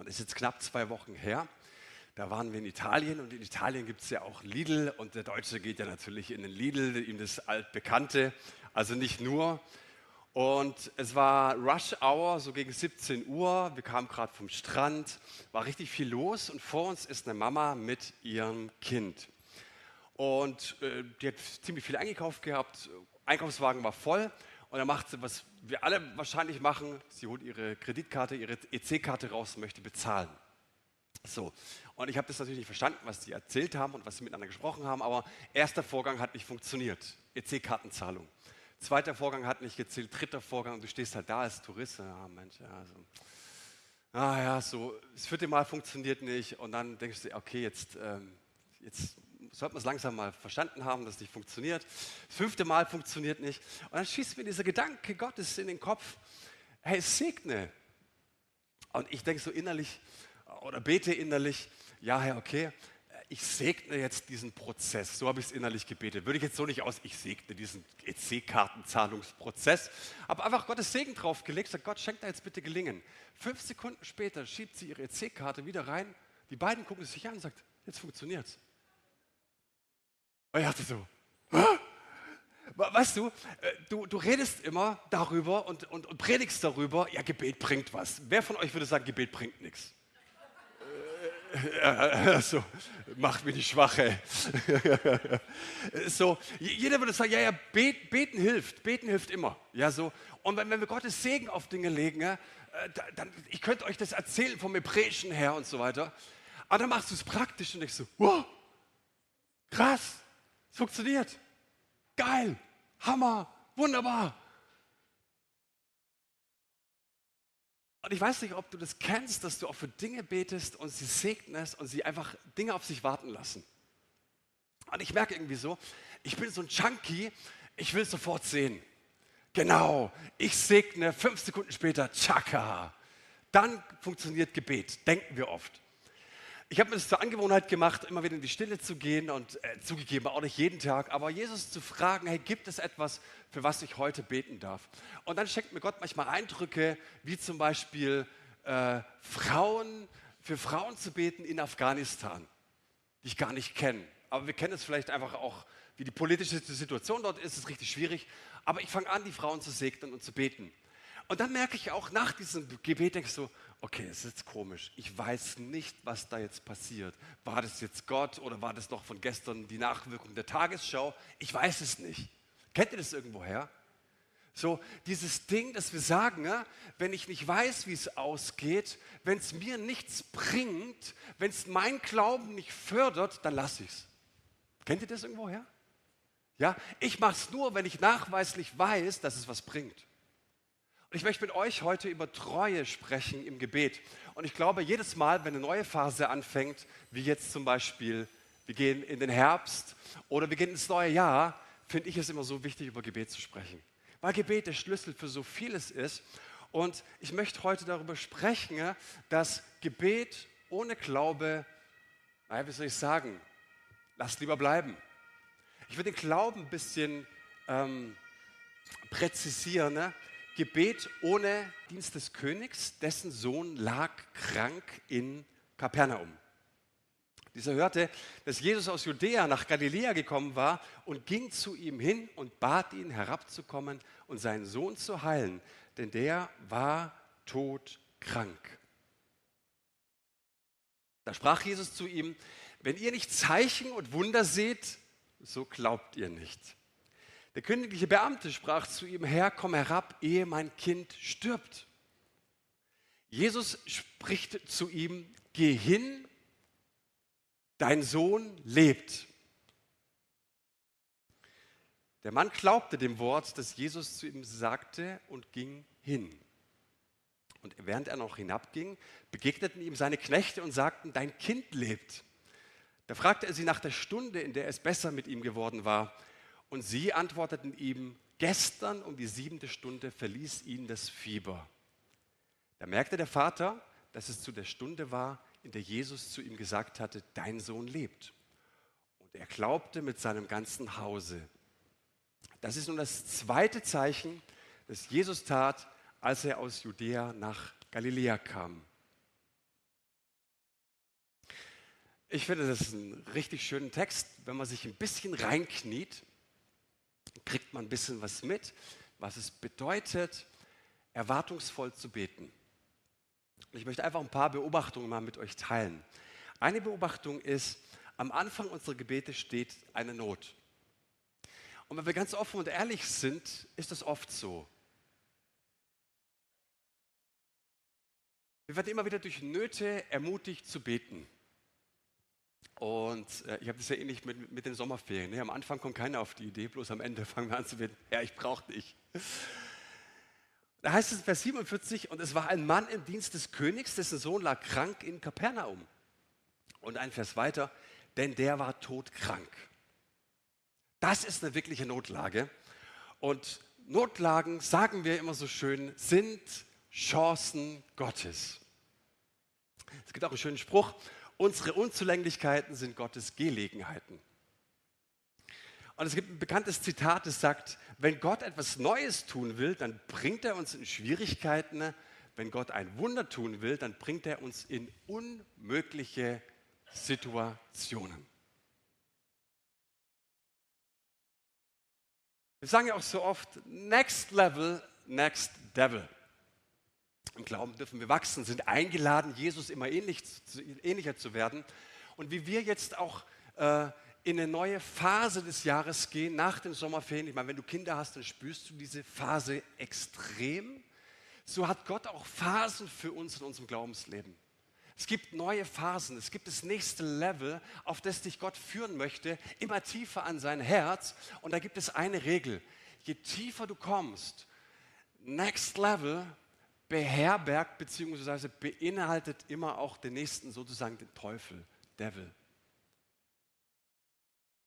Und das ist jetzt knapp zwei Wochen her. Da waren wir in Italien und in Italien gibt es ja auch Lidl und der Deutsche geht ja natürlich in den Lidl, ihm das altbekannte, also nicht nur. Und es war Rush Hour, so gegen 17 Uhr. Wir kamen gerade vom Strand, war richtig viel los und vor uns ist eine Mama mit ihrem Kind. Und äh, die hat ziemlich viel eingekauft gehabt, Einkaufswagen war voll und dann macht sie, was wir alle wahrscheinlich machen, sie holt ihre Kreditkarte, ihre EC-Karte raus und möchte bezahlen. So, und ich habe das natürlich nicht verstanden, was sie erzählt haben und was sie miteinander gesprochen haben, aber erster Vorgang hat nicht funktioniert, EC-Kartenzahlung. Zweiter Vorgang hat nicht gezählt, dritter Vorgang du stehst halt da als Tourist, ja Mensch, ja, so. Ah ja, so, das vierte Mal funktioniert nicht. Und dann denkst du, okay, jetzt, ähm, jetzt sollte man es langsam mal verstanden haben, dass es nicht funktioniert. Das fünfte Mal funktioniert nicht und dann schießt mir dieser Gedanke Gottes in den Kopf, hey, segne. Und ich denke so innerlich, oder bete innerlich, ja, Herr, okay, ich segne jetzt diesen Prozess. So habe ich es innerlich gebetet. Würde ich jetzt so nicht aus, ich segne diesen EC-Kartenzahlungsprozess. Aber einfach Gottes Segen draufgelegt, sagt Gott, schenkt da jetzt bitte Gelingen. Fünf Sekunden später schiebt sie ihre EC-Karte wieder rein. Die beiden gucken sich an und sagt, jetzt funktioniert es. Und ich dachte so, Hä? Weißt du, äh, du, du redest immer darüber und, und, und predigst darüber, ja, Gebet bringt was. Wer von euch würde sagen, Gebet bringt nichts? so, macht mich nicht schwach, ey. so, jeder würde sagen, ja, ja, beten hilft, beten hilft immer. Ja, so. Und wenn, wenn wir Gottes Segen auf Dinge legen, ja, äh, dann, ich könnte euch das erzählen vom Hebräischen her und so weiter. Aber dann machst du es praktisch und ich so, wow, krass, es funktioniert. Geil, Hammer, wunderbar. Und ich weiß nicht, ob du das kennst, dass du auch für Dinge betest und sie segnest und sie einfach Dinge auf sich warten lassen. Und ich merke irgendwie so, ich bin so ein Junkie, ich will es sofort sehen. Genau, ich segne, fünf Sekunden später, tschakka. Dann funktioniert Gebet, denken wir oft ich habe mir das zur Angewohnheit gemacht, immer wieder in die Stille zu gehen und äh, zugegeben, auch nicht jeden Tag, aber Jesus zu fragen, hey, gibt es etwas, für was ich heute beten darf? Und dann schenkt mir Gott manchmal Eindrücke, wie zum Beispiel äh, Frauen, für Frauen zu beten in Afghanistan, die ich gar nicht kenne. Aber wir kennen es vielleicht einfach auch, wie die politische Situation dort ist, ist richtig schwierig. Aber ich fange an, die Frauen zu segnen und zu beten. Und dann merke ich auch nach diesem Gebet, denke ich so, okay, es ist komisch. Ich weiß nicht, was da jetzt passiert. War das jetzt Gott oder war das noch von gestern die Nachwirkung der Tagesschau? Ich weiß es nicht. Kennt ihr das irgendwoher? So dieses Ding, dass wir sagen, ja, wenn ich nicht weiß, wie es ausgeht, wenn es mir nichts bringt, wenn es mein Glauben nicht fördert, dann lasse ich es. Kennt ihr das irgendwoher? Ja, ich mache es nur, wenn ich nachweislich weiß, dass es was bringt. Und ich möchte mit euch heute über Treue sprechen im Gebet. Und ich glaube, jedes Mal, wenn eine neue Phase anfängt, wie jetzt zum Beispiel, wir gehen in den Herbst oder wir gehen ins neue Jahr, finde ich es immer so wichtig, über Gebet zu sprechen. Weil Gebet der Schlüssel für so vieles ist. Und ich möchte heute darüber sprechen, dass Gebet ohne Glaube, naja, wie soll ich sagen, lasst lieber bleiben. Ich würde den Glauben ein bisschen ähm, präzisieren. Ne? Gebet ohne Dienst des Königs, dessen Sohn lag krank in Kapernaum. Dieser hörte, dass Jesus aus Judäa nach Galiläa gekommen war und ging zu ihm hin und bat ihn herabzukommen und seinen Sohn zu heilen, denn der war todkrank. Da sprach Jesus zu ihm, wenn ihr nicht Zeichen und Wunder seht, so glaubt ihr nicht. Der königliche Beamte sprach zu ihm, Herr, komm herab, ehe mein Kind stirbt. Jesus spricht zu ihm, geh hin, dein Sohn lebt. Der Mann glaubte dem Wort, das Jesus zu ihm sagte und ging hin. Und während er noch hinabging, begegneten ihm seine Knechte und sagten, dein Kind lebt. Da fragte er sie nach der Stunde, in der es besser mit ihm geworden war. Und sie antworteten ihm, gestern um die siebente Stunde verließ ihn das Fieber. Da merkte der Vater, dass es zu der Stunde war, in der Jesus zu ihm gesagt hatte, dein Sohn lebt. Und er glaubte mit seinem ganzen Hause. Das ist nun das zweite Zeichen, das Jesus tat, als er aus Judäa nach Galiläa kam. Ich finde, das ist ein richtig schöner Text. Wenn man sich ein bisschen reinkniet, kriegt man ein bisschen was mit, was es bedeutet, erwartungsvoll zu beten. Ich möchte einfach ein paar Beobachtungen mal mit euch teilen. Eine Beobachtung ist, am Anfang unserer Gebete steht eine Not. Und wenn wir ganz offen und ehrlich sind, ist das oft so. Wir werden immer wieder durch Nöte ermutigt zu beten. Und äh, ich habe das ja ähnlich mit, mit den Sommerferien. Ne? Am Anfang kommt keiner auf die Idee, bloß am Ende fangen wir an zu beten, ja, ich brauche dich. Da heißt es in Vers 47, und es war ein Mann im Dienst des Königs, dessen Sohn lag krank in Kapernaum. Und ein Vers weiter, denn der war todkrank. Das ist eine wirkliche Notlage. Und Notlagen, sagen wir immer so schön, sind Chancen Gottes. Es gibt auch einen schönen Spruch, unsere Unzulänglichkeiten sind Gottes Gelegenheiten. Und es gibt ein bekanntes Zitat, das sagt, wenn Gott etwas Neues tun will, dann bringt er uns in Schwierigkeiten. Wenn Gott ein Wunder tun will, dann bringt er uns in unmögliche Situationen. Wir sagen ja auch so oft, next level, next devil. Im Glauben dürfen wir wachsen, sind eingeladen, Jesus immer ähnlich, ähnlicher zu werden. Und wie wir jetzt auch äh, in eine neue Phase des Jahres gehen, nach den Sommerferien, ich meine, wenn du Kinder hast, dann spürst du diese Phase extrem. So hat Gott auch Phasen für uns in unserem Glaubensleben. Es gibt neue Phasen, es gibt das nächste Level, auf das dich Gott führen möchte, immer tiefer an sein Herz. Und da gibt es eine Regel. Je tiefer du kommst, Next Level beherbergt bzw. beinhaltet immer auch den nächsten, sozusagen den Teufel, Devil.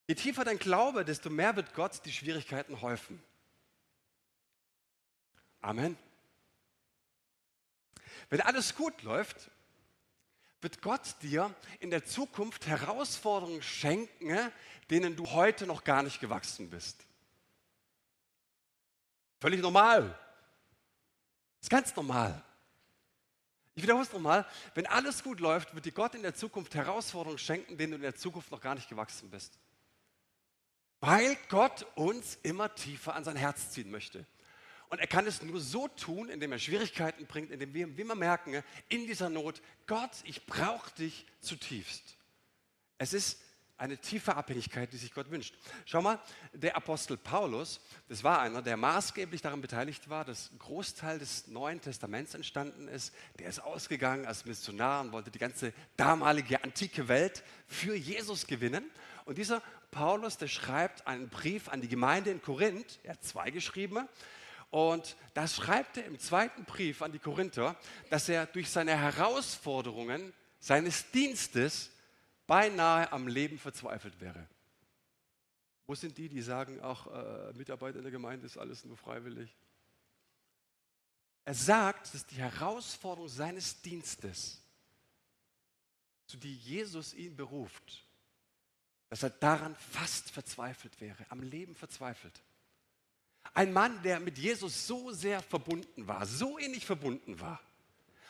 Je tiefer dein Glaube, desto mehr wird Gott die Schwierigkeiten häufen. Amen. Wenn alles gut läuft, wird Gott dir in der Zukunft Herausforderungen schenken, denen du heute noch gar nicht gewachsen bist. Völlig normal. Ist ganz normal. Ich wiederhole es nochmal. Wenn alles gut läuft, wird dir Gott in der Zukunft Herausforderungen schenken, denen du in der Zukunft noch gar nicht gewachsen bist. Weil Gott uns immer tiefer an sein Herz ziehen möchte. Und er kann es nur so tun, indem er Schwierigkeiten bringt, indem wir, wir merken, in dieser Not, Gott, ich brauche dich zutiefst. Es ist eine tiefe Abhängigkeit, die sich Gott wünscht. Schau mal, der Apostel Paulus, das war einer, der maßgeblich daran beteiligt war, dass ein Großteil des Neuen Testaments entstanden ist. Der ist ausgegangen als Missionar und wollte die ganze damalige antike Welt für Jesus gewinnen. Und dieser Paulus, der schreibt einen Brief an die Gemeinde in Korinth, er hat zwei geschrieben, und das schreibt er im zweiten Brief an die Korinther, dass er durch seine Herausforderungen seines Dienstes beinahe am Leben verzweifelt wäre. Wo sind die, die sagen, ach, äh, Mitarbeiter in der Gemeinde ist alles nur freiwillig? Er sagt, dass die Herausforderung seines Dienstes, zu die Jesus ihn beruft, dass er daran fast verzweifelt wäre, am Leben verzweifelt. Ein Mann, der mit Jesus so sehr verbunden war, so innig verbunden war.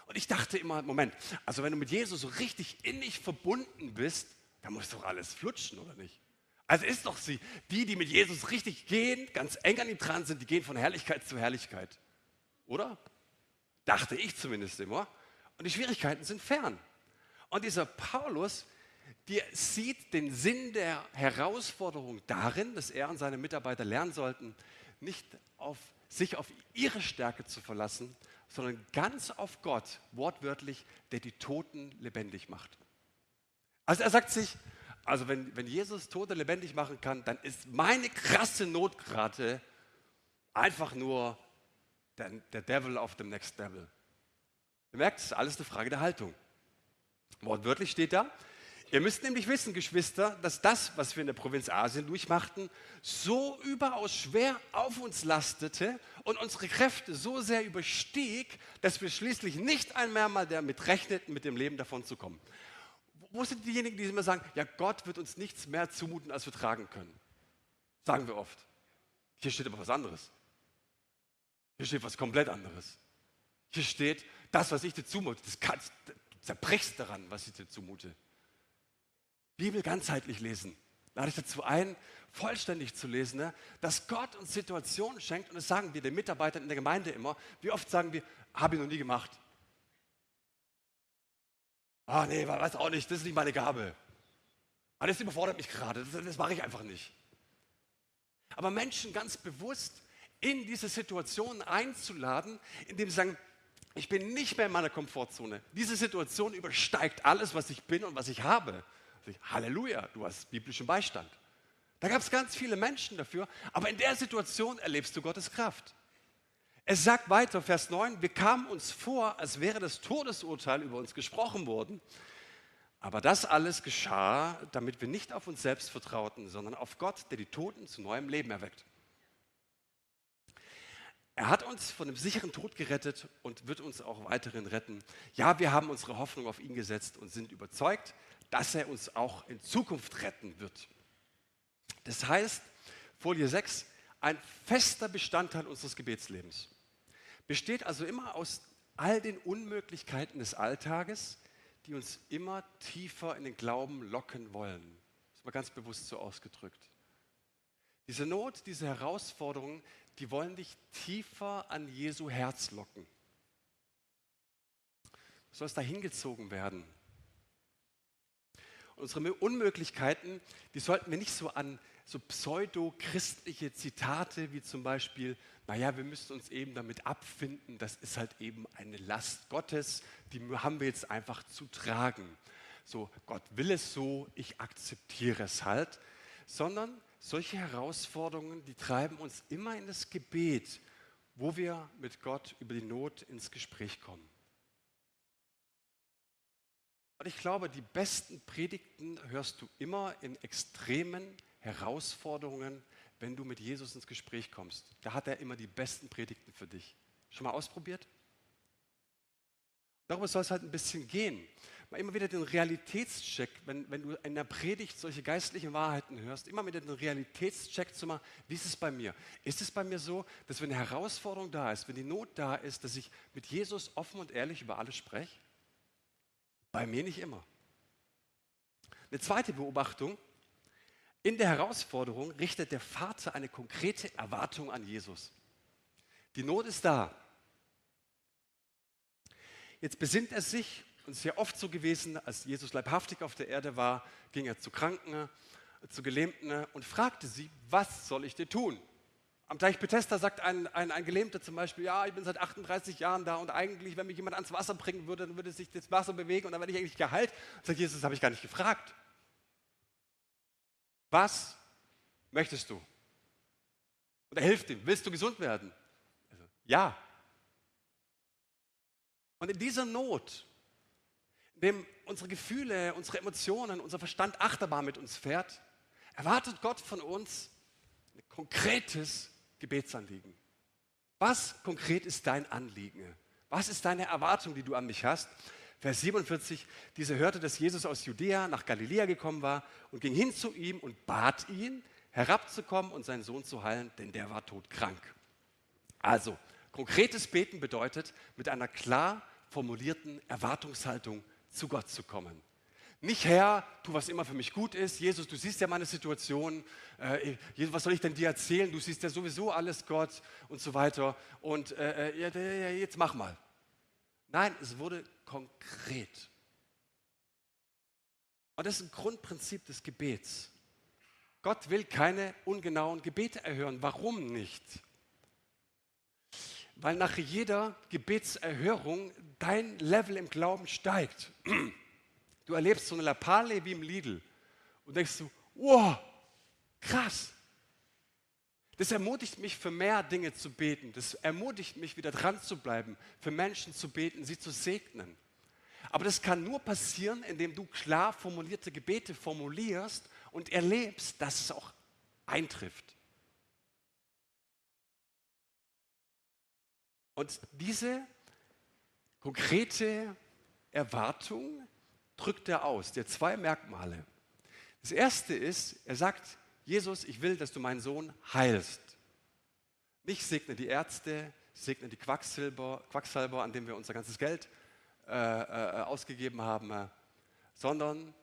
Und ich dachte immer, Moment, also wenn du mit Jesus so richtig innig verbunden bist, dann muss doch alles flutschen, oder nicht? Also ist doch sie, die, die mit Jesus richtig gehen, ganz eng an ihm dran sind, die gehen von Herrlichkeit zu Herrlichkeit. Oder? Dachte ich zumindest immer. Und die Schwierigkeiten sind fern. Und dieser Paulus, der sieht den Sinn der Herausforderung darin, dass er und seine Mitarbeiter lernen sollten, nicht auf sich auf ihre Stärke zu verlassen, sondern ganz auf Gott, wortwörtlich, der die Toten lebendig macht. Also er sagt sich, also wenn, wenn Jesus Tote lebendig machen kann, dann ist meine krasse Notgrate einfach nur der, der Devil auf dem Next Devil. Ihr merkt, es ist alles eine Frage der Haltung. Wortwörtlich steht da, Ihr müsst nämlich wissen, Geschwister, dass das, was wir in der Provinz Asien durchmachten, so überaus schwer auf uns lastete und unsere Kräfte so sehr überstieg, dass wir schließlich nicht einmal mal damit rechneten, mit dem Leben davon zu kommen. Wo sind diejenigen, die immer sagen, ja, Gott wird uns nichts mehr zumuten, als wir tragen können? Sagen wir oft. Hier steht aber was anderes. Hier steht was komplett anderes. Hier steht, das, was ich dir zumute, das kannst, du zerbrichst daran, was ich dir zumute. Bibel ganzheitlich lesen. Lade ich dazu ein, vollständig zu lesen, ne? dass Gott uns Situationen schenkt und das sagen wir den Mitarbeitern in der Gemeinde immer. Wie oft sagen wir, habe ich noch nie gemacht. Ah, nee, weiß auch nicht, das ist nicht meine Gabe. Ah, das überfordert mich gerade, das, das mache ich einfach nicht. Aber Menschen ganz bewusst in diese Situation einzuladen, indem sie sagen, ich bin nicht mehr in meiner Komfortzone. Diese Situation übersteigt alles, was ich bin und was ich habe. Halleluja, du hast biblischen Beistand. Da gab es ganz viele Menschen dafür, aber in der Situation erlebst du Gottes Kraft. Es sagt weiter, Vers 9, wir kamen uns vor, als wäre das Todesurteil über uns gesprochen worden. Aber das alles geschah, damit wir nicht auf uns selbst vertrauten, sondern auf Gott, der die Toten zu neuem Leben erweckt. Er hat uns von dem sicheren Tod gerettet und wird uns auch weiterhin retten. Ja, wir haben unsere Hoffnung auf ihn gesetzt und sind überzeugt, dass er uns auch in Zukunft retten wird. Das heißt, Folie 6, ein fester Bestandteil unseres Gebetslebens. Besteht also immer aus all den Unmöglichkeiten des Alltages, die uns immer tiefer in den Glauben locken wollen. Das ist mal ganz bewusst so ausgedrückt. Diese Not, diese Herausforderungen, die wollen dich tiefer an Jesu Herz locken. Du sollst da hingezogen werden. Unsere Unmöglichkeiten, die sollten wir nicht so an so pseudo-christliche Zitate wie zum Beispiel, naja, wir müssen uns eben damit abfinden, das ist halt eben eine Last Gottes, die haben wir jetzt einfach zu tragen. So, Gott will es so, ich akzeptiere es halt, sondern solche Herausforderungen, die treiben uns immer in das Gebet, wo wir mit Gott über die Not ins Gespräch kommen. Und ich glaube, die besten Predigten hörst du immer in extremen Herausforderungen, wenn du mit Jesus ins Gespräch kommst. Da hat er immer die besten Predigten für dich. Schon mal ausprobiert? Darüber soll es halt ein bisschen gehen. Mal immer wieder den Realitätscheck, wenn, wenn du in der Predigt solche geistlichen Wahrheiten hörst, immer wieder den Realitätscheck zu machen, wie ist es bei mir? Ist es bei mir so, dass wenn eine Herausforderung da ist, wenn die Not da ist, dass ich mit Jesus offen und ehrlich über alles spreche? Bei mir nicht immer. Eine zweite Beobachtung, in der Herausforderung richtet der Vater eine konkrete Erwartung an Jesus. Die Not ist da. Jetzt besinnt er sich, und es ist ja oft so gewesen, als Jesus leibhaftig auf der Erde war, ging er zu Kranken, zu Gelähmten und fragte sie, was soll ich dir tun? Am Teich Bethesda sagt ein, ein, ein Gelähmter zum Beispiel, ja, ich bin seit 38 Jahren da und eigentlich, wenn mich jemand ans Wasser bringen würde, dann würde sich das Wasser bewegen und dann werde ich eigentlich geheilt. Und sagt Jesus, das habe ich gar nicht gefragt. Was möchtest du? Und er hilft ihm, willst du gesund werden? Also, ja. Und in dieser Not, in dem unsere Gefühle, unsere Emotionen, unser Verstand Achterbahn mit uns fährt, erwartet Gott von uns ein konkretes Gebetsanliegen. Was konkret ist dein Anliegen? Was ist deine Erwartung, die du an mich hast? Vers 47, diese hörte, dass Jesus aus Judäa nach Galiläa gekommen war und ging hin zu ihm und bat ihn, herabzukommen und seinen Sohn zu heilen, denn der war todkrank. Also, konkretes Beten bedeutet, mit einer klar formulierten Erwartungshaltung zu Gott zu kommen. Nicht Herr, tu was immer für mich gut ist. Jesus, du siehst ja meine Situation. Äh, Jesus, was soll ich denn dir erzählen? Du siehst ja sowieso alles, Gott und so weiter. Und äh, äh jetzt mach mal. Nein, es wurde konkret. Und das ist ein Grundprinzip des Gebets. Gott will keine ungenauen Gebete erhören. Warum nicht? Weil nach jeder Gebetserhörung dein Level im Glauben steigt. Du erlebst so eine Lappalie wie im Lidl und denkst so, wow, krass. Das ermutigt mich, für mehr Dinge zu beten. Das ermutigt mich, wieder dran zu bleiben, für Menschen zu beten, sie zu segnen. Aber das kann nur passieren, indem du klar formulierte Gebete formulierst und erlebst, dass es auch eintrifft. Und diese konkrete Erwartung drückt er aus. Der zwei Merkmale. Das erste ist, er sagt, Jesus, ich will, dass du meinen Sohn heilst. Nicht segne die Ärzte, segne die Quacksilber, Quacksalber, an dem wir unser ganzes Geld äh, äh, ausgegeben haben, äh, sondern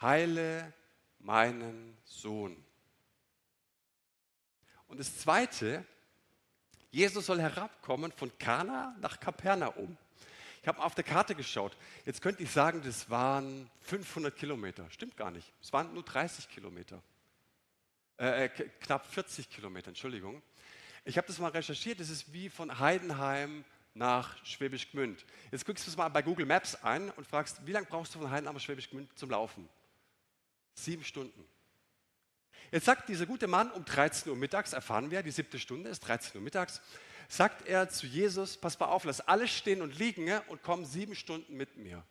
heile meinen Sohn. Und das Zweite, Jesus soll herabkommen von Kana nach Kapernaum. Ich habe auf der Karte geschaut. Jetzt könnte ich sagen, das waren 500 Kilometer. Stimmt gar nicht. Es waren nur 30 Kilometer. Äh, äh knapp 40 Kilometer, Entschuldigung. Ich habe das mal recherchiert. Das ist wie von Heidenheim nach Schwäbisch Gmünd. Jetzt guckst du es mal bei Google Maps ein und fragst, wie lange brauchst du von Heidenheim nach Schwäbisch Gmünd zum Laufen? Sieben Stunden. Jetzt sagt dieser gute Mann um 13 Uhr mittags, erfahren wir, die siebte Stunde ist 13 Uhr mittags, sagt er zu Jesus, pass mal auf, lass alles stehen und liegen und komm sieben Stunden mit mir.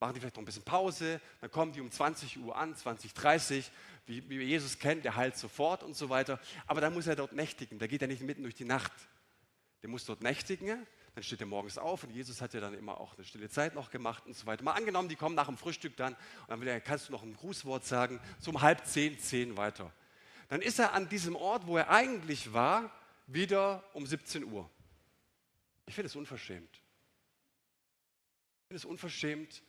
Machen die vielleicht noch ein bisschen Pause, dann kommen die um 20 Uhr an, 20, 30, wie, wie Jesus kennt, der heilt sofort und so weiter. Aber dann muss er dort nächtigen, da geht er nicht mitten durch die Nacht. Der muss dort nächtigen, dann steht er morgens auf und Jesus hat ja dann immer auch eine stille Zeit noch gemacht und so weiter. Mal angenommen, die kommen nach dem Frühstück dann und dann will er, kannst du noch ein Grußwort sagen, so um halb zehn, zehn weiter. Dann ist er an diesem Ort, wo er eigentlich war, wieder um 17 Uhr. Ich finde es unverschämt. Ich finde es unverschämt,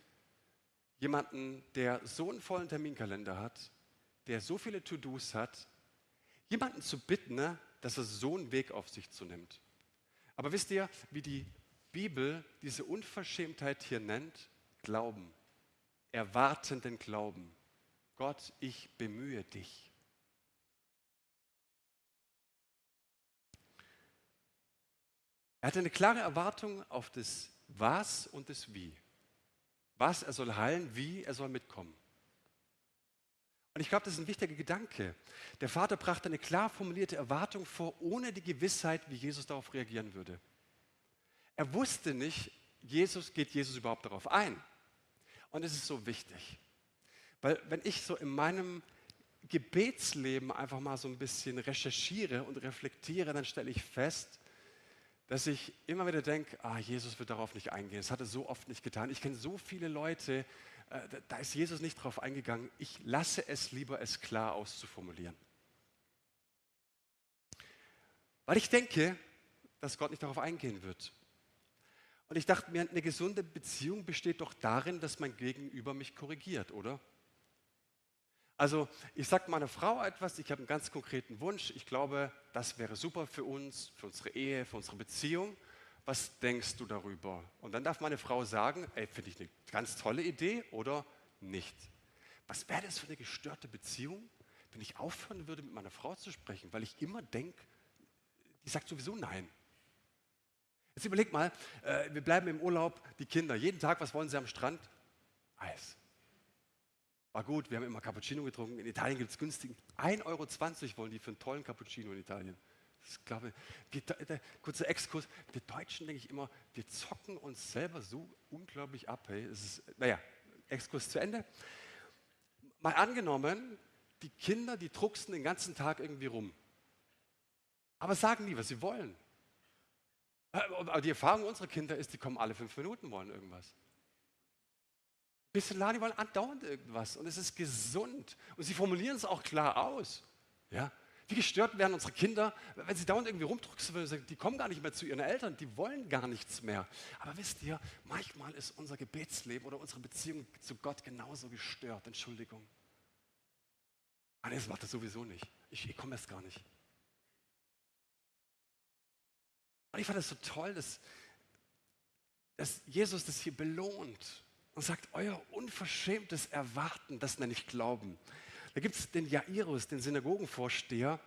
jemanden, der so einen vollen Terminkalender hat, der so viele To-Dos hat, jemanden zu bitten, ne, dass er so einen Weg auf sich zunimmt. Aber wisst ihr, wie die Bibel diese Unverschämtheit hier nennt? Glauben. Erwartenden Glauben. Gott, ich bemühe dich. Er hatte eine klare Erwartung auf das Was und das Wie. Was, er soll heilen, wie, er soll mitkommen. Und ich glaube, das ist ein wichtiger Gedanke. Der Vater brachte eine klar formulierte Erwartung vor, ohne die Gewissheit, wie Jesus darauf reagieren würde. Er wusste nicht, Jesus, geht Jesus überhaupt darauf ein? Und es ist so wichtig. Weil wenn ich so in meinem Gebetsleben einfach mal so ein bisschen recherchiere und reflektiere, dann stelle ich fest, dass ich immer wieder denke, ah, Jesus wird darauf nicht eingehen. Das hat er so oft nicht getan. Ich kenne so viele Leute, äh, da ist Jesus nicht darauf eingegangen. Ich lasse es lieber, es klar auszuformulieren. Weil ich denke, dass Gott nicht darauf eingehen wird. Und ich dachte mir, eine gesunde Beziehung besteht doch darin, dass mein Gegenüber mich korrigiert, oder? Also ich sage meiner Frau etwas, ich habe einen ganz konkreten Wunsch, ich glaube, das wäre super für uns, für unsere Ehe, für unsere Beziehung was denkst du darüber? Und dann darf meine Frau sagen, ey, finde ich eine ganz tolle Idee oder nicht. Was wäre das für eine gestörte Beziehung, wenn ich aufhören würde, mit meiner Frau zu sprechen, weil ich immer denke, die sagt sowieso nein. Jetzt überleg mal, äh, wir bleiben im Urlaub, die Kinder, jeden Tag, was wollen sie am Strand? Eis. War gut, wir haben immer Cappuccino getrunken. In Italien gibt es günstigen. 1,20 Euro wollen die für einen tollen Cappuccino in Italien. Ich glaube, wir, der, kurzer Exkurs, wir Deutschen denke ich immer, wir zocken uns selber so unglaublich ab. Hey. Ist, naja, Exkurs zu Ende. Mal angenommen, die Kinder, die drucksen den ganzen Tag irgendwie rum. Aber sagen nie, was sie wollen. Aber die Erfahrung unserer Kinder ist, die kommen alle fünf Minuten, wollen irgendwas. Bisschen wollen andauernd irgendwas. Und es ist gesund. Und sie formulieren es auch klar aus. Ja? Wie gestört werden unsere Kinder, wenn sie dauernd irgendwie rumdrücken, die kommen gar nicht mehr zu ihren Eltern, die wollen gar nichts mehr. Aber wisst ihr, manchmal ist unser Gebetsleben oder unsere Beziehung zu Gott genauso gestört. Entschuldigung. Ah, nee, das macht das sowieso nicht. Ich, ich komme erst gar nicht. Und ich fand das so toll, dass, dass Jesus das hier belohnt und sagt, euer unverschämtes Erwarten, das nenne ich Glauben. Da gibt es den Jairus, den Synagogenvorsteher,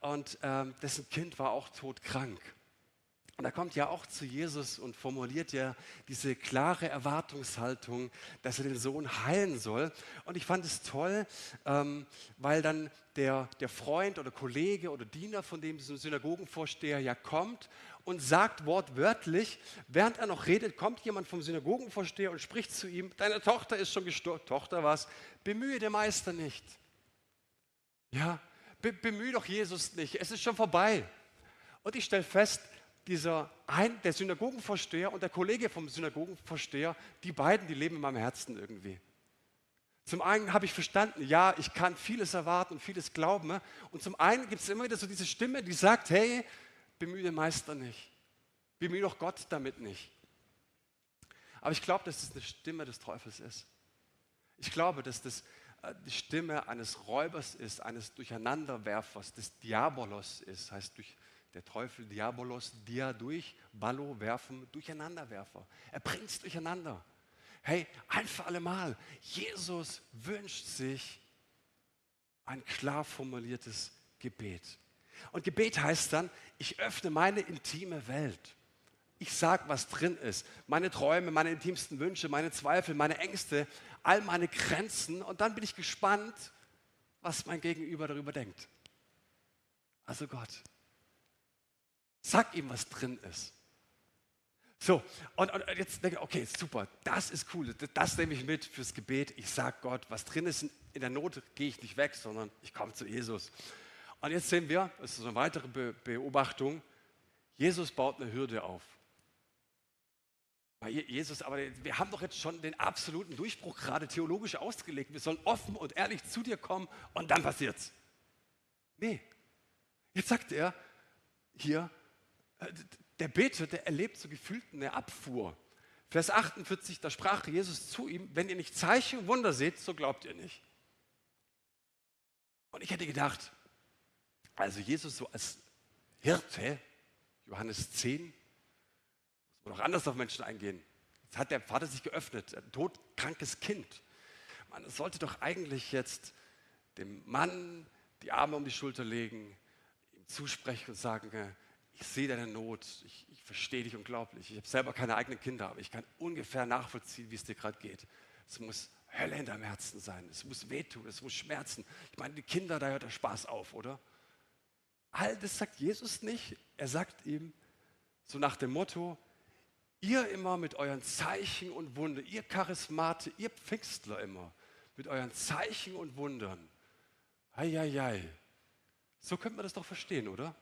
und ähm, dessen Kind war auch todkrank. Und er kommt ja auch zu Jesus und formuliert ja diese klare Erwartungshaltung, dass er den Sohn heilen soll. Und ich fand es toll, ähm, weil dann der, der Freund oder Kollege oder Diener von dem Synagogenvorsteher ja kommt und sagt wortwörtlich, während er noch redet, kommt jemand vom Synagogenvorsteher und spricht zu ihm, deine Tochter ist schon gestorben. Tochter was? Bemühe den Meister nicht. Ja, be bemühe doch Jesus nicht, es ist schon vorbei. Und ich stelle fest, dieser ein, der Synagogenvorsteher und der Kollege vom Synagogenvorsteher, die beiden, die leben in meinem Herzen irgendwie. Zum einen habe ich verstanden, ja, ich kann vieles erwarten und vieles glauben. Ne? Und zum einen gibt es immer wieder so diese Stimme, die sagt, hey, bemühe den Meister nicht. Bemühe doch Gott damit nicht. Aber ich glaube, dass es eine Stimme des Teufels ist. Ich glaube, dass das äh, die Stimme eines Räubers ist, eines Durcheinanderwerfers, des Diabolos ist, heißt durch der Teufel Diabolos, dia durch, Ballo, werfen, Durcheinanderwerfer. Er bringt es durcheinander. Hey, ein für alle Mal, Jesus wünscht sich ein klar formuliertes Gebet. Und Gebet heißt dann, ich öffne meine intime Welt. Ich sage, was drin ist. Meine Träume, meine intimsten Wünsche, meine Zweifel, meine Ängste, all meine Grenzen. Und dann bin ich gespannt, was mein Gegenüber darüber denkt. Also Gott. Sag ihm, was drin ist. So, und, und jetzt denke ich, okay, super, das ist cool, das, das nehme ich mit fürs Gebet. Ich sage Gott, was drin ist, in der Not gehe ich nicht weg, sondern ich komme zu Jesus. Und jetzt sehen wir, das ist eine weitere Be Beobachtung, Jesus baut eine Hürde auf. Jesus, aber wir haben doch jetzt schon den absoluten Durchbruch gerade theologisch ausgelegt. Wir sollen offen und ehrlich zu dir kommen und dann passiert's. Nee. Jetzt sagt er hier, äh, der betet, der erlebt so gefühlt eine Abfuhr. Vers 48, da sprach Jesus zu ihm, wenn ihr nicht Zeichen und Wunder seht, so glaubt ihr nicht. Und ich hätte gedacht, also Jesus so als Hirte, Johannes 10, muss man auch anders auf Menschen eingehen. Jetzt hat der Vater sich geöffnet, ein todkrankes Kind. Man sollte doch eigentlich jetzt dem Mann die Arme um die Schulter legen, ihm zusprechen und sagen, äh, ich sehe deine Not, ich, ich verstehe dich unglaublich. Ich habe selber keine eigenen Kinder, aber ich kann ungefähr nachvollziehen, wie es dir gerade geht. Es muss Hölle in deinem Herzen sein, es muss wehtun, es muss schmerzen. Ich meine, die Kinder, da hört der Spaß auf, oder? All das sagt Jesus nicht. Er sagt ihm so nach dem Motto, ihr immer mit euren Zeichen und Wundern, ihr Charismate, ihr Pfingstler immer, mit euren Zeichen und Wundern. Eieiei. So könnte man das doch verstehen, oder?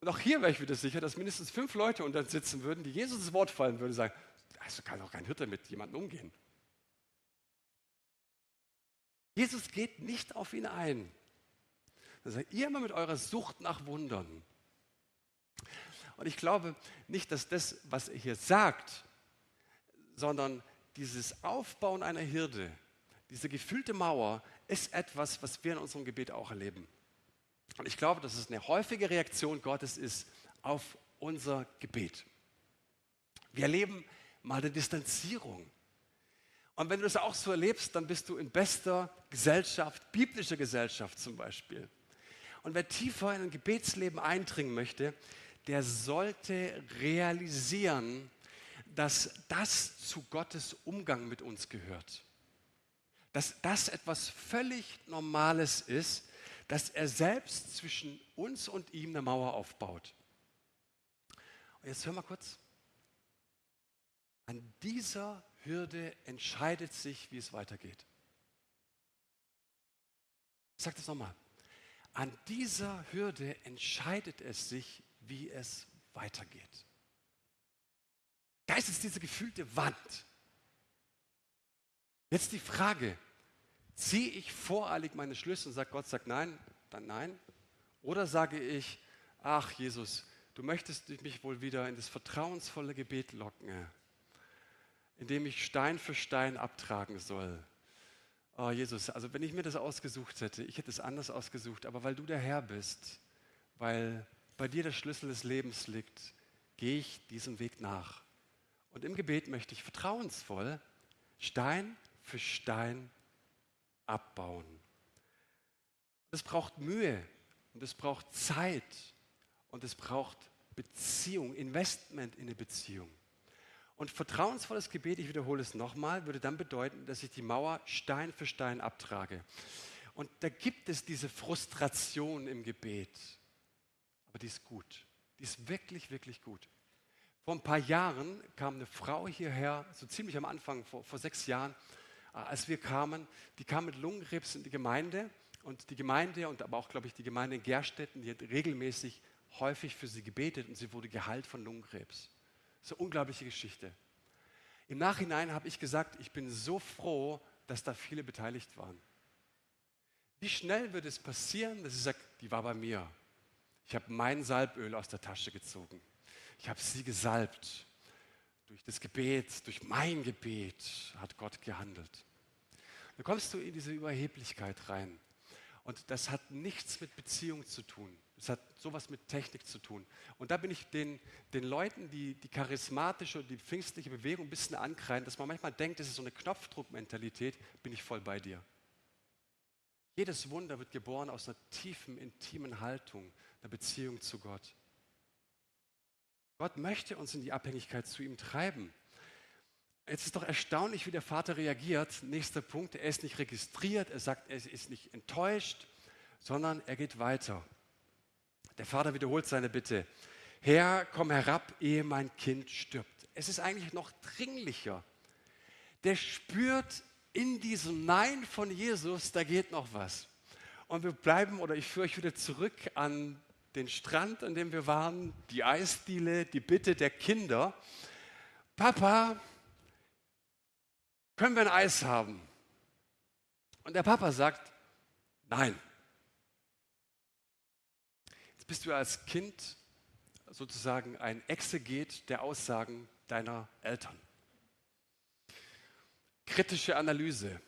Und auch hier wäre ich wieder sicher, dass mindestens fünf Leute unter uns sitzen würden, die Jesus das Wort fallen würden und sagen, also kann doch kein Hirte mit jemandem umgehen. Jesus geht nicht auf ihn ein. Er sagt, ihr immer mit eurer Sucht nach Wundern. Und ich glaube nicht, dass das, was er hier sagt, sondern dieses Aufbauen einer Hirde, diese gefüllte Mauer, ist etwas, was wir in unserem Gebet auch erleben. Und ich glaube, dass es eine häufige Reaktion Gottes ist auf unser Gebet. Wir erleben mal eine Distanzierung. Und wenn du das auch so erlebst, dann bist du in bester Gesellschaft, biblischer Gesellschaft zum Beispiel. Und wer tiefer in ein Gebetsleben eindringen möchte, der sollte realisieren, dass das zu Gottes Umgang mit uns gehört. Dass das etwas völlig Normales ist, dass er selbst zwischen uns und ihm eine Mauer aufbaut. Und jetzt hör mal kurz. An dieser Hürde entscheidet sich, wie es weitergeht. Ich sage das nochmal. An dieser Hürde entscheidet es sich, wie es weitergeht. Da ist es diese gefühlte Wand. Jetzt die Frage, ziehe ich voreilig meine Schlüsse und sage, Gott sagt nein, dann nein? Oder sage ich, ach Jesus, du möchtest mich wohl wieder in das vertrauensvolle Gebet locken, indem ich Stein für Stein abtragen soll. Oh Jesus, also wenn ich mir das ausgesucht hätte, ich hätte es anders ausgesucht, aber weil du der Herr bist, weil bei dir der Schlüssel des Lebens liegt, gehe ich diesem Weg nach. Und im Gebet möchte ich vertrauensvoll Stein für Stein abbauen. Es braucht Mühe und es braucht Zeit und es braucht Beziehung, Investment in eine Beziehung. Und vertrauensvolles Gebet, ich wiederhole es nochmal, würde dann bedeuten, dass ich die Mauer Stein für Stein abtrage. Und da gibt es diese Frustration im Gebet aber die ist gut. Die ist wirklich, wirklich gut. Vor ein paar Jahren kam eine Frau hierher, so ziemlich am Anfang, vor, vor sechs Jahren, äh, als wir kamen, die kam mit Lungenkrebs in die Gemeinde und die Gemeinde und aber auch, glaube ich, die Gemeinde in Gerstetten, die hat regelmäßig häufig für sie gebetet und sie wurde geheilt von Lungenkrebs. So unglaubliche Geschichte. Im Nachhinein habe ich gesagt, ich bin so froh, dass da viele beteiligt waren. Wie schnell wird es passieren, dass ich sage, die war bei mir. Ich habe mein Salböl aus der Tasche gezogen. Ich habe sie gesalbt. durch das Gebet, durch mein Gebet hat Gott gehandelt. Dann kommst du in diese Überheblichkeit rein. Und das hat nichts mit Beziehung zu tun. Das hat sowas mit Technik zu tun. Und da bin ich den, den Leuten, die die charismatische und die pfingstliche Bewegung ein bisschen ankreiden, dass man manchmal denkt, das ist so eine Knopfdruckmentalität, bin ich voll bei dir. Jedes Wunder wird geboren aus einer tiefen, intimen Haltung, einer Beziehung zu Gott. Gott möchte uns in die Abhängigkeit zu ihm treiben. Jetzt ist doch erstaunlich, wie der Vater reagiert. Nächster Punkt, er ist nicht registriert, er sagt, er ist nicht enttäuscht, sondern er geht weiter. Der Vater wiederholt seine Bitte. Herr, komm herab, ehe mein Kind stirbt. Es ist eigentlich noch dringlicher. Der spürt in diesem Nein von Jesus, da geht noch was. Und wir bleiben, oder ich führe euch wieder zurück an den Strand, an dem wir waren, die Eisdiele, die Bitte der Kinder. Papa, können wir ein Eis haben? Und der Papa sagt, nein. Bist du als Kind sozusagen ein Exeget der Aussagen deiner Eltern. Kritische Analyse.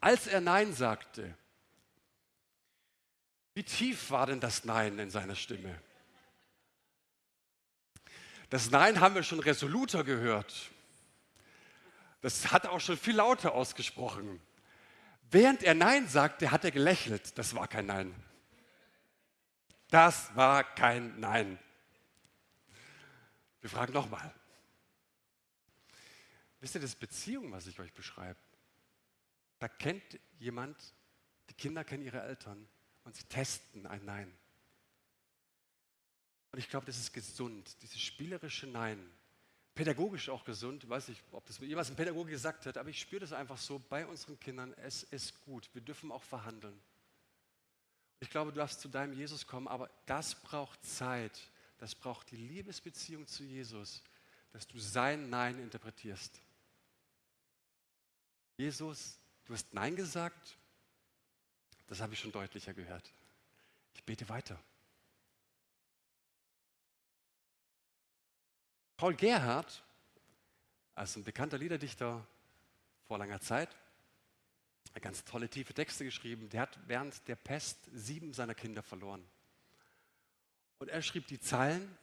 Als er Nein sagte, wie tief war denn das Nein in seiner Stimme? Das Nein haben wir schon resoluter gehört. Das hat auch schon viel lauter ausgesprochen. Während er Nein sagte, hat er gelächelt. Das war kein Nein. Das war kein Nein. Wir fragen nochmal. Wisst ihr, das Beziehung, was ich euch beschreibe. Da kennt jemand, die Kinder kennen ihre Eltern und sie testen ein Nein. Und ich glaube, das ist gesund, dieses spielerische Nein pädagogisch auch gesund. Ich weiß nicht, ob das jemals ein Pädagoge gesagt hat, aber ich spüre das einfach so bei unseren Kindern. Es ist gut. Wir dürfen auch verhandeln. Ich glaube, du darfst zu deinem Jesus kommen, aber das braucht Zeit. Das braucht die Liebesbeziehung zu Jesus, dass du sein Nein interpretierst. Jesus, du hast Nein gesagt. Das habe ich schon deutlicher gehört. Ich bete weiter. Paul Gerhardt, also ein bekannter Liederdichter vor langer Zeit, ganz tolle, tiefe Texte geschrieben. Der hat während der Pest sieben seiner Kinder verloren. Und er schrieb die Zeilen,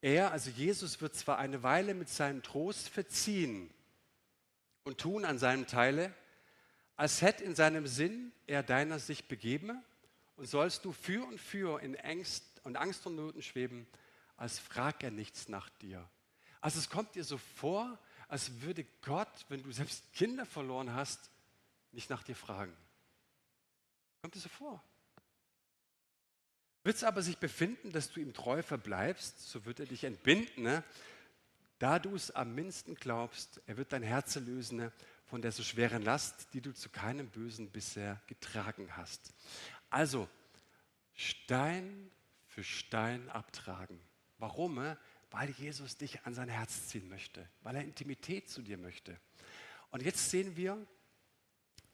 er, also Jesus, wird zwar eine Weile mit seinem Trost verziehen und tun an seinem Teile, als hätte in seinem Sinn er deiner sich begeben und sollst du für und für in Angst und Angst und Noten schweben, als frag er nichts nach dir. Also es kommt dir so vor, als würde Gott, wenn du selbst Kinder verloren hast, nicht nach dir fragen. Kommt dir so vor. Wird es aber sich befinden, dass du ihm treu verbleibst, so wird er dich entbinden, ne? da du es am mindesten glaubst, er wird dein Herz lösen ne? von der so schweren Last, die du zu keinem Bösen bisher getragen hast. Also Stein für Stein abtragen. Warum? Weil Jesus dich an sein Herz ziehen möchte, weil er Intimität zu dir möchte. Und jetzt sehen wir,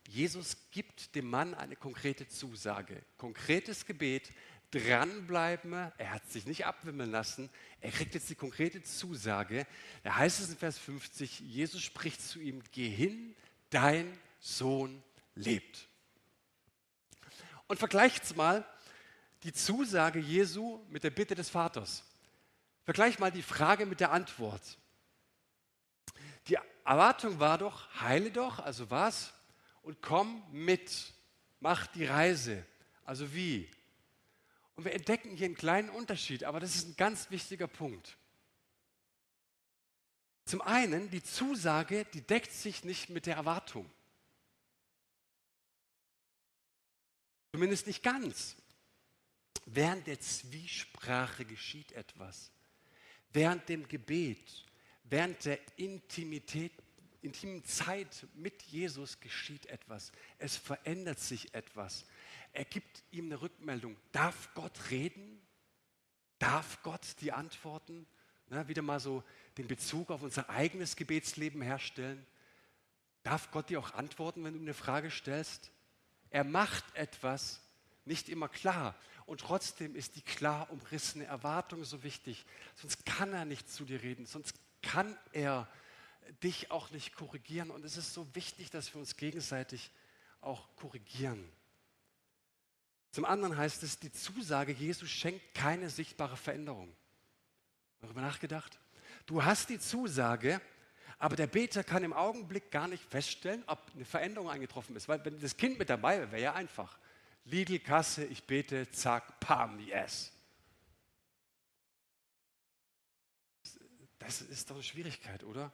Jesus gibt dem Mann eine konkrete Zusage, konkretes Gebet, dranbleiben, er hat sich nicht abwimmeln lassen, er kriegt jetzt die konkrete Zusage. Da heißt es in Vers 50, Jesus spricht zu ihm, geh hin, dein Sohn lebt. Und vergleicht mal die Zusage Jesu mit der Bitte des Vaters. Vergleich mal die Frage mit der Antwort. Die Erwartung war doch, heile doch, also was? Und komm mit, mach die Reise. Also wie? Und wir entdecken hier einen kleinen Unterschied, aber das ist ein ganz wichtiger Punkt. Zum einen, die Zusage, die deckt sich nicht mit der Erwartung. Zumindest nicht ganz. Während der Zwiesprache geschieht etwas. Während dem Gebet, während der Intimität, intimen Zeit mit Jesus geschieht etwas. Es verändert sich etwas. Er gibt ihm eine Rückmeldung. Darf Gott reden? Darf Gott die antworten? Na, wieder mal so den Bezug auf unser eigenes Gebetsleben herstellen. Darf Gott dir auch antworten, wenn du eine Frage stellst? Er macht etwas nicht immer klar. Und trotzdem ist die klar umrissene Erwartung so wichtig. Sonst kann er nicht zu dir reden, sonst kann er dich auch nicht korrigieren. Und es ist so wichtig, dass wir uns gegenseitig auch korrigieren. Zum anderen heißt es, die Zusage, Jesus schenkt keine sichtbare Veränderung. Darüber nachgedacht? Du hast die Zusage, aber der Beter kann im Augenblick gar nicht feststellen, ob eine Veränderung eingetroffen ist. Weil wenn das Kind mit dabei wäre, wäre ja einfach. Lidl, Kasse, ich bete, zack, pam, yes. Das ist doch eine Schwierigkeit, oder?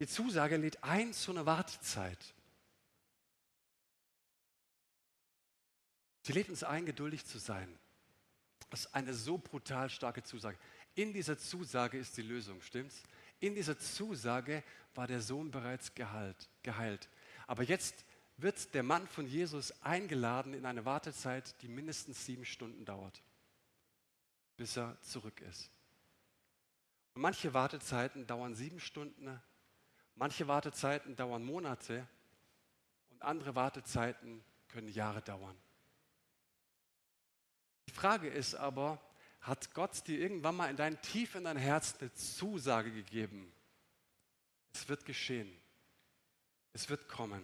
Die Zusage lädt ein zu einer Wartezeit. Sie lädt uns ein, geduldig zu sein. Das ist eine so brutal starke Zusage. In dieser Zusage ist die Lösung, stimmt's? In dieser Zusage war der Sohn bereits geheilt. geheilt. Aber jetzt wird der Mann von Jesus eingeladen in eine Wartezeit, die mindestens sieben Stunden dauert, bis er zurück ist. Und manche Wartezeiten dauern sieben Stunden, manche Wartezeiten dauern Monate und andere Wartezeiten können Jahre dauern. Die Frage ist aber, hat Gott dir irgendwann mal in dein tief in dein Herz eine Zusage gegeben? Es wird geschehen. Es wird kommen.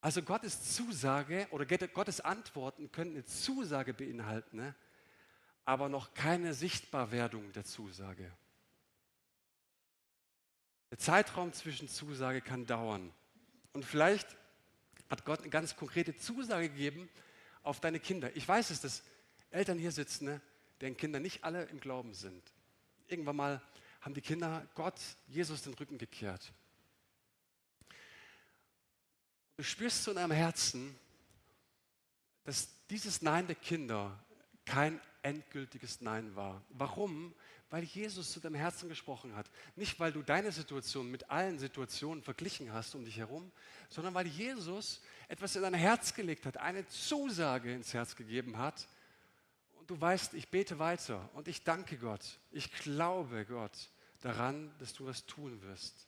Also Gottes Zusage oder Gottes Antworten können eine Zusage beinhalten, ne? aber noch keine Sichtbarwerdung der Zusage. Der Zeitraum zwischen Zusage kann dauern. Und vielleicht hat Gott eine ganz konkrete Zusage gegeben auf deine Kinder. Ich weiß es, dass Eltern hier sitzen, ne, deren Kinder nicht alle im Glauben sind. Irgendwann mal haben die Kinder Gott, Jesus den Rücken gekehrt. Du spürst so in deinem Herzen, dass dieses Nein der Kinder kein endgültiges Nein war. Warum? Weil Jesus zu deinem Herzen gesprochen hat. Nicht, weil du deine Situation mit allen Situationen verglichen hast um dich herum, sondern weil Jesus etwas in dein Herz gelegt hat, eine Zusage ins Herz gegeben hat. Und du weißt, ich bete weiter und ich danke Gott. Ich glaube Gott daran, dass du was tun wirst.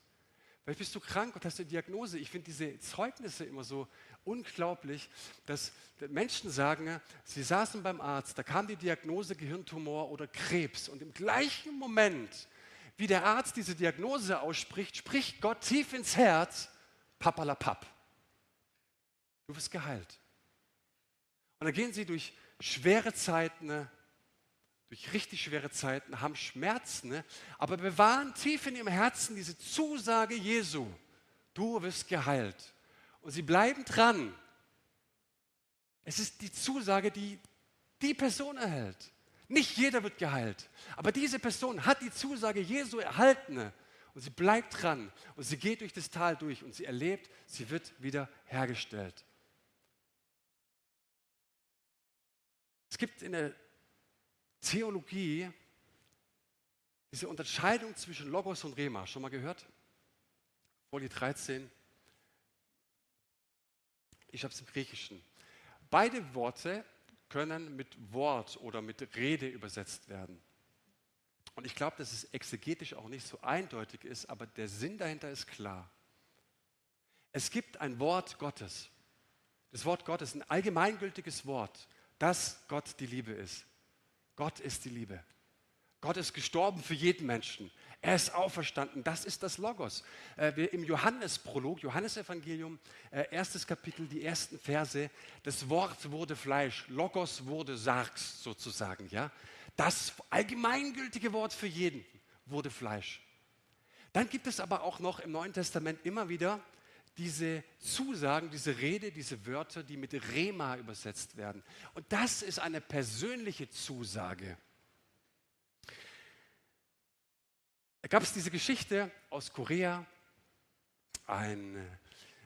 Vielleicht bist du krank und hast eine Diagnose. Ich finde diese Zeugnisse immer so unglaublich, dass Menschen sagen, sie saßen beim Arzt, da kam die Diagnose Gehirntumor oder Krebs und im gleichen Moment, wie der Arzt diese Diagnose ausspricht, spricht Gott tief ins Herz, papalapap. Du wirst geheilt. Und dann gehen sie durch schwere Zeiten, durch richtig schwere Zeiten, haben Schmerzen, aber bewahren tief in ihrem Herzen diese Zusage Jesu. Du wirst geheilt. Und sie bleiben dran. Es ist die Zusage, die die Person erhält. Nicht jeder wird geheilt, aber diese Person hat die Zusage Jesu erhalten und sie bleibt dran und sie geht durch das Tal durch und sie erlebt, sie wird wieder hergestellt. Es gibt in der Theologie diese Unterscheidung zwischen Logos und Rema. Schon mal gehört? Folie 13. Ich habe es im Griechischen. Beide Worte können mit Wort oder mit Rede übersetzt werden. Und ich glaube, dass es exegetisch auch nicht so eindeutig ist, aber der Sinn dahinter ist klar. Es gibt ein Wort Gottes. Das Wort Gottes ein allgemeingültiges Wort, dass Gott die Liebe ist. Gott ist die Liebe. Gott ist gestorben für jeden Menschen. Er ist auferstanden. Das ist das Logos. Äh, wir Im Johannesprolog, Johannesevangelium, äh, erstes Kapitel, die ersten Verse, das Wort wurde Fleisch, Logos wurde Sargs sozusagen. Ja? Das allgemeingültige Wort für jeden wurde Fleisch. Dann gibt es aber auch noch im Neuen Testament immer wieder diese Zusagen, diese Rede, diese Wörter, die mit Rema übersetzt werden. Und das ist eine persönliche Zusage. Gab es diese Geschichte aus Korea, ein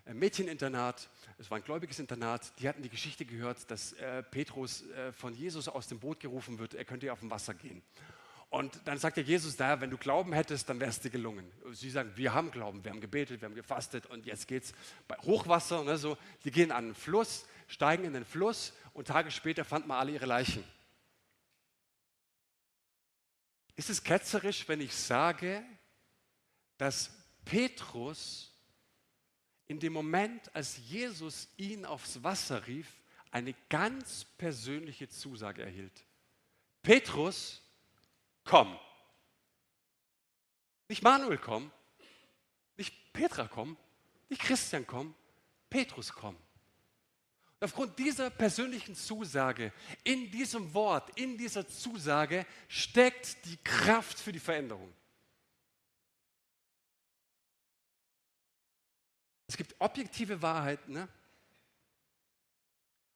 äh, Mädcheninternat, es war ein gläubiges Internat, die hatten die Geschichte gehört, dass äh, Petrus äh, von Jesus aus dem Boot gerufen wird, er könnte ja auf dem Wasser gehen. Und dann sagt der Jesus da, wenn du Glauben hättest, dann wäre es dir gelungen. Sie sagen, wir haben Glauben, wir haben gebetet, wir haben gefastet und jetzt geht es bei Hochwasser. Ne, so, die gehen an den Fluss, steigen in den Fluss und Tage später fanden wir alle ihre Leichen. Ist es ketzerisch, wenn ich sage, dass Petrus in dem Moment, als Jesus ihn aufs Wasser rief, eine ganz persönliche Zusage erhielt? Petrus, komm. Nicht Manuel, komm. Nicht Petra, komm. Nicht Christian, komm. Petrus, komm. Und aufgrund dieser persönlichen Zusage, in diesem Wort, in dieser Zusage steckt die Kraft für die Veränderung. Es gibt objektive Wahrheiten ne?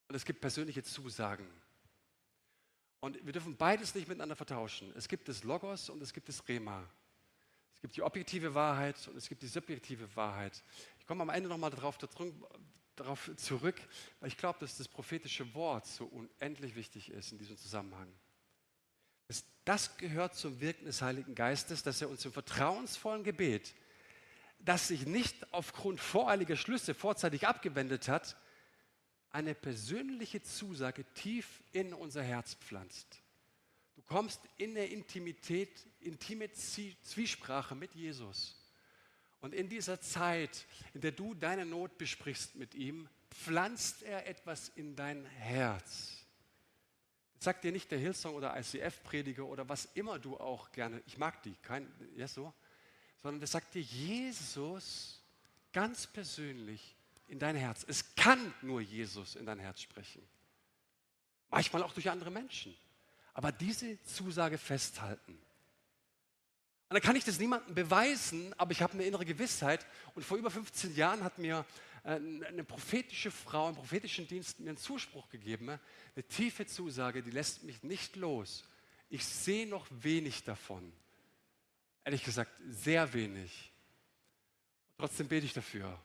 und es gibt persönliche Zusagen. Und wir dürfen beides nicht miteinander vertauschen. Es gibt das Logos und es gibt das Rema. Es gibt die objektive Wahrheit und es gibt die subjektive Wahrheit. Ich komme am Ende nochmal darauf, darauf zurück, weil ich glaube, dass das prophetische Wort so unendlich wichtig ist in diesem Zusammenhang. Das gehört zum Wirken des Heiligen Geistes, dass er uns im vertrauensvollen Gebet das sich nicht aufgrund voreiliger Schlüsse vorzeitig abgewendet hat, eine persönliche Zusage tief in unser Herz pflanzt. Du kommst in der Intimität, intime Zwiesprache mit Jesus. Und in dieser Zeit, in der du deine Not besprichst mit ihm, pflanzt er etwas in dein Herz. Das sagt dir nicht der Hillsong oder ICF-Prediger oder was immer du auch gerne, ich mag die, kein, ja so, sondern das sagt dir Jesus ganz persönlich in dein Herz. Es kann nur Jesus in dein Herz sprechen. Manchmal auch durch andere Menschen. Aber diese Zusage festhalten. Und dann kann ich das niemandem beweisen, aber ich habe eine innere Gewissheit. Und vor über 15 Jahren hat mir äh, eine prophetische Frau im prophetischen Dienst mir einen Zuspruch gegeben, eine tiefe Zusage, die lässt mich nicht los. Ich sehe noch wenig davon. Ehrlich gesagt, sehr wenig. Trotzdem bete ich dafür.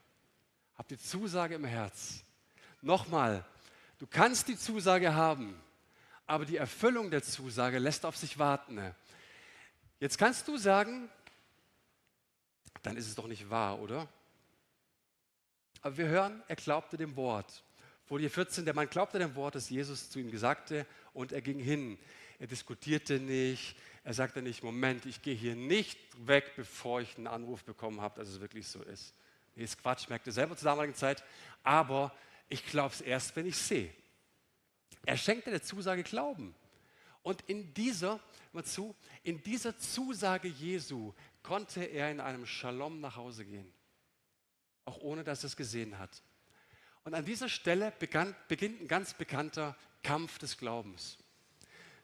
Hab die Zusage im Herz. Nochmal, du kannst die Zusage haben, aber die Erfüllung der Zusage lässt auf sich warten. Jetzt kannst du sagen, dann ist es doch nicht wahr, oder? Aber wir hören, er glaubte dem Wort. Folie 14, der Mann glaubte dem Wort, das Jesus zu ihm gesagte, und er ging hin. Er diskutierte nicht, er sagte nicht, Moment, ich gehe hier nicht weg, bevor ich einen Anruf bekommen habe, dass es wirklich so ist. Nee, ist Quatsch, merkte selber zur damaligen Zeit, aber ich glaube es erst, wenn ich sehe. Er schenkte der Zusage Glauben. Und in dieser, mal zu, in dieser Zusage Jesu konnte er in einem Shalom nach Hause gehen. Auch ohne, dass er es gesehen hat. Und an dieser Stelle begann, beginnt ein ganz bekannter Kampf des Glaubens.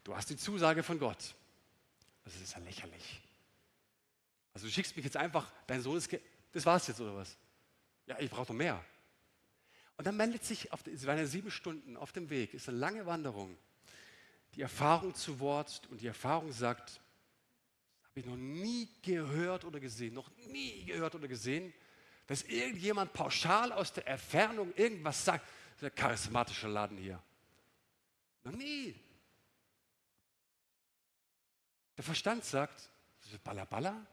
Du hast die Zusage von Gott. Das ist ja lächerlich. Also du schickst mich jetzt einfach, dein Sohn ist, das war's jetzt oder was? Ja, ich brauche noch mehr. Und dann meldet sich, auf, es waren ja sieben Stunden auf dem Weg, ist eine lange Wanderung, die Erfahrung zu Wort und die Erfahrung sagt, habe ich noch nie gehört oder gesehen, noch nie gehört oder gesehen, dass irgendjemand pauschal aus der Entfernung irgendwas sagt. Das ist ein charismatischer Laden hier. Noch nie. Der Verstand sagt, Balla Balla.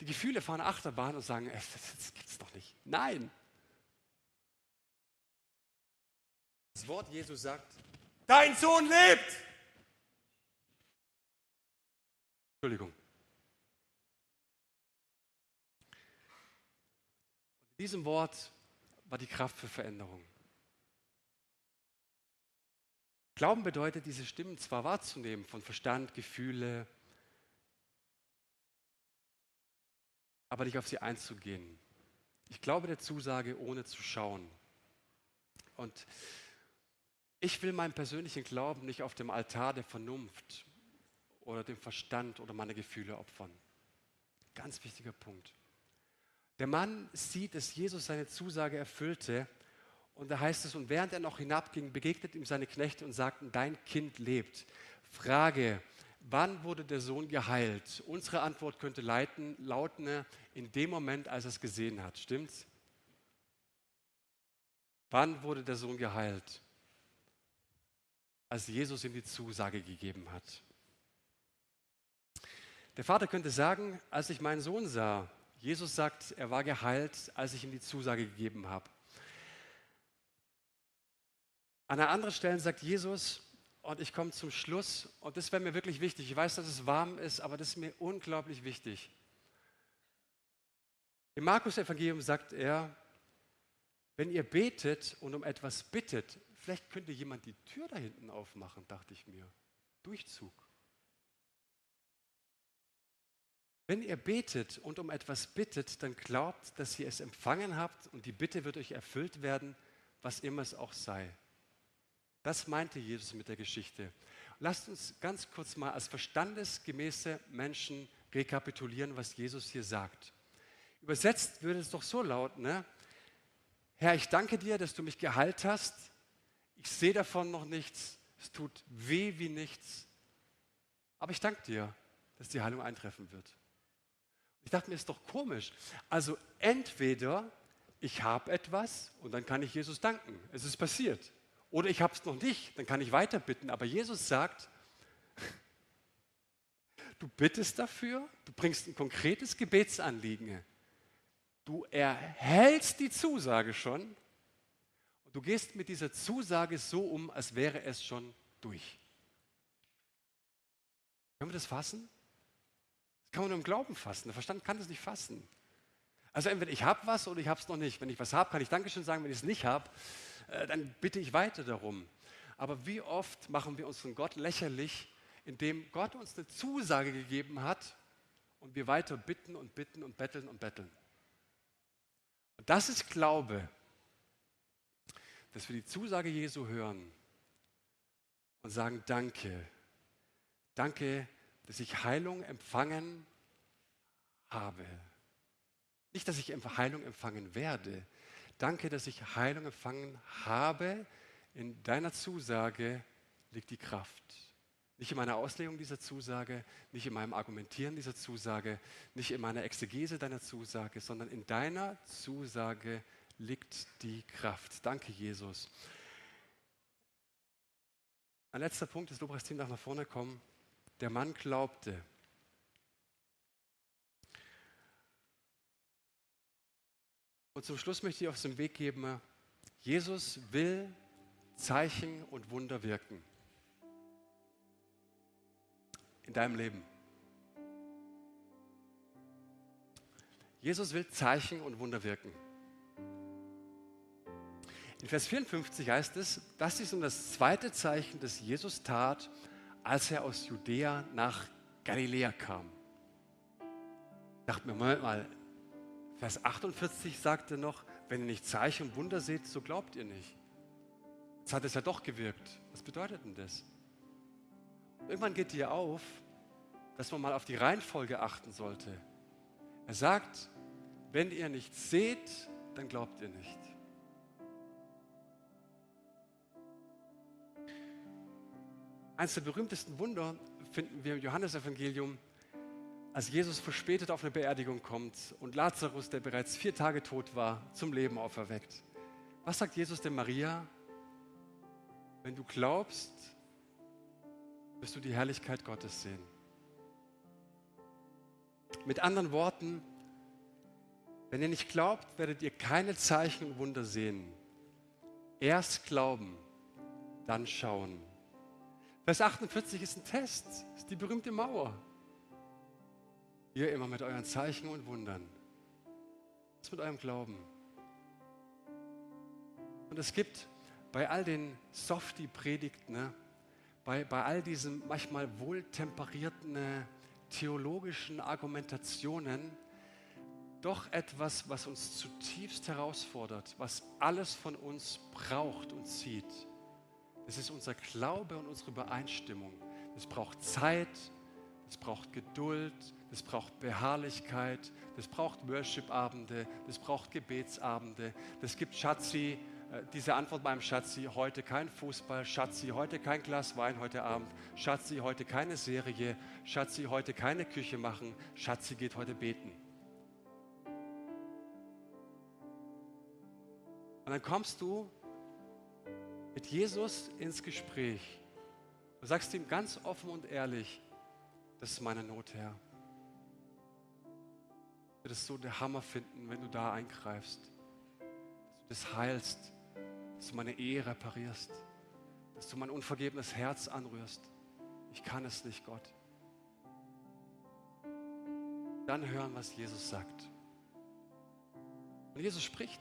Die Gefühle fahren Achterbahn und sagen, das, das gibt's doch nicht. Nein. Das Wort Jesus sagt, dein Sohn lebt. Entschuldigung. in diesem Wort war die Kraft für Veränderung. Glauben bedeutet, diese Stimmen zwar wahrzunehmen von Verstand, Gefühle, aber nicht auf sie einzugehen. Ich glaube der Zusage, ohne zu schauen. Und ich will meinen persönlichen Glauben nicht auf dem Altar der Vernunft oder dem Verstand oder meine Gefühle opfern. Ganz wichtiger Punkt. Der Mann sieht, dass Jesus seine Zusage erfüllte und da heißt es, und während er noch hinabging, begegnet ihm seine Knechte und sagten, dein Kind lebt. Frage, wann wurde der Sohn geheilt? Unsere Antwort könnte leiten, lauten, in dem Moment, als er es gesehen hat. Stimmt's? Wann wurde der Sohn geheilt? Als Jesus ihm die Zusage gegeben hat. Der Vater könnte sagen, als ich meinen Sohn sah, Jesus sagt, er war geheilt, als ich ihm die Zusage gegeben habe. An einer anderen Stelle sagt Jesus, und ich komme zum Schluss, und das wäre mir wirklich wichtig. Ich weiß, dass es warm ist, aber das ist mir unglaublich wichtig. Im Markus-Evangelium sagt er, wenn ihr betet und um etwas bittet, vielleicht könnte jemand die Tür da hinten aufmachen, dachte ich mir. Durchzug. Wenn ihr betet und um etwas bittet, dann glaubt, dass ihr es empfangen habt und die Bitte wird euch erfüllt werden, was immer es auch sei. Das meinte Jesus mit der Geschichte. Lasst uns ganz kurz mal als verstandesgemäße Menschen rekapitulieren, was Jesus hier sagt. Übersetzt würde es doch so lauten, ne? Herr, ich danke dir, dass du mich geheilt hast. Ich sehe davon noch nichts. Es tut weh wie nichts. Aber ich danke dir, dass die Heilung eintreffen wird. Ich dachte mir, ist doch komisch. Also entweder ich habe etwas und dann kann ich Jesus danken. Es ist passiert. Oder ich habe es noch nicht, dann kann ich weiter bitten. Aber Jesus sagt, du bittest dafür, du bringst ein konkretes Gebetsanliegen. Du erhältst die Zusage schon und du gehst mit dieser Zusage so um, als wäre es schon durch. Können wir das fassen? Kann man nur im Glauben fassen. Der Verstand kann das nicht fassen. Also entweder ich habe was oder ich habe es noch nicht. Wenn ich was habe, kann ich Dankeschön sagen. Wenn ich es nicht habe, äh, dann bitte ich weiter darum. Aber wie oft machen wir unseren Gott lächerlich, indem Gott uns eine Zusage gegeben hat und wir weiter bitten und bitten und betteln und betteln. Und das ist Glaube, dass wir die Zusage Jesu hören und sagen, danke, danke, dass ich Heilung empfangen habe. Nicht, dass ich Heilung empfangen werde. Danke, dass ich Heilung empfangen habe. In deiner Zusage liegt die Kraft. Nicht in meiner Auslegung dieser Zusage, nicht in meinem Argumentieren dieser Zusage, nicht in meiner Exegese deiner Zusage, sondern in deiner Zusage liegt die Kraft. Danke, Jesus. Ein letzter Punkt, das Lobpreisteam darf nach vorne kommen. Der Mann glaubte. Und zum Schluss möchte ich auf den Weg geben, Jesus will Zeichen und Wunder wirken in deinem Leben. Jesus will Zeichen und Wunder wirken. In Vers 54 heißt es, das ist nun das zweite Zeichen, das Jesus tat, als er aus Judäa nach Galiläa kam. Ich dachte mir, Moment mal, Vers 48 sagte noch, wenn ihr nicht Zeichen und Wunder seht, so glaubt ihr nicht. Jetzt hat es ja doch gewirkt. Was bedeutet denn das? Irgendwann geht dir auf, dass man mal auf die Reihenfolge achten sollte. Er sagt, wenn ihr nicht seht, dann glaubt ihr nicht. Eines der berühmtesten Wunder finden wir im Johannesevangelium, als Jesus verspätet auf eine Beerdigung kommt und Lazarus, der bereits vier Tage tot war, zum Leben auferweckt. Was sagt Jesus der Maria? Wenn du glaubst, wirst du die Herrlichkeit Gottes sehen. Mit anderen Worten, wenn ihr nicht glaubt, werdet ihr keine Zeichen und Wunder sehen. Erst glauben, dann schauen. Vers 48 ist ein Test, ist die berühmte Mauer. Ihr immer mit euren Zeichen und Wundern. Was mit eurem Glauben? Und es gibt bei all den Softie-Predigten, ne, bei, bei all diesen manchmal wohltemperierten äh, theologischen Argumentationen doch etwas, was uns zutiefst herausfordert, was alles von uns braucht und zieht. Es ist unser Glaube und unsere Übereinstimmung. Es braucht Zeit, es braucht Geduld, es braucht Beharrlichkeit, es braucht Worship-Abende, es braucht Gebetsabende. Es gibt Schatzi, äh, diese Antwort beim Schatzi, heute kein Fußball, Schatzi, heute kein Glas Wein heute Abend, Schatzi, heute keine Serie, Schatzi, heute keine Küche machen, Schatzi geht heute beten. Und dann kommst du mit Jesus ins Gespräch. Du sagst ihm ganz offen und ehrlich, das ist meine Not, Herr. Ich würde es so der Hammer finden, wenn du da eingreifst, dass du das heilst, dass du meine Ehe reparierst, dass du mein unvergebenes Herz anrührst. Ich kann es nicht, Gott. Dann hören, was Jesus sagt. Und Jesus spricht.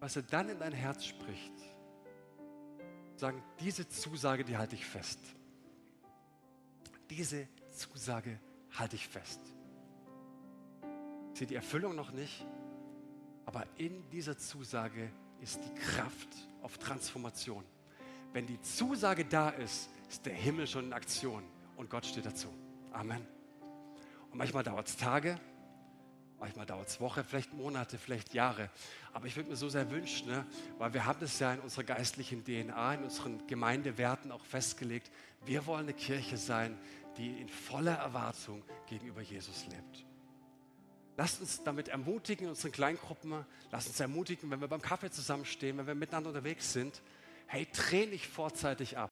Was er dann in dein Herz spricht, sagen, diese Zusage, die halte ich fest. diese Zusage halte ich fest. Ich sehe die Erfüllung noch nicht, aber in dieser Zusage ist die Kraft auf Transformation. Wenn die Zusage da ist, ist der Himmel schon in Aktion und Gott steht dazu. Amen. Und manchmal dauert es Tage, manchmal dauert es Wochen, vielleicht Monate, vielleicht Jahre. Aber ich würde mir so sehr wünschen, ne, weil wir haben das ja in unserer geistlichen DNA, in unseren Gemeindewerten auch festgelegt, wir wollen eine Kirche sein, die in voller Erwartung gegenüber Jesus lebt. Lasst uns damit ermutigen in unseren Kleingruppen. Lasst uns ermutigen, wenn wir beim Kaffee zusammenstehen, wenn wir miteinander unterwegs sind. Hey, dreh nicht vorzeitig ab.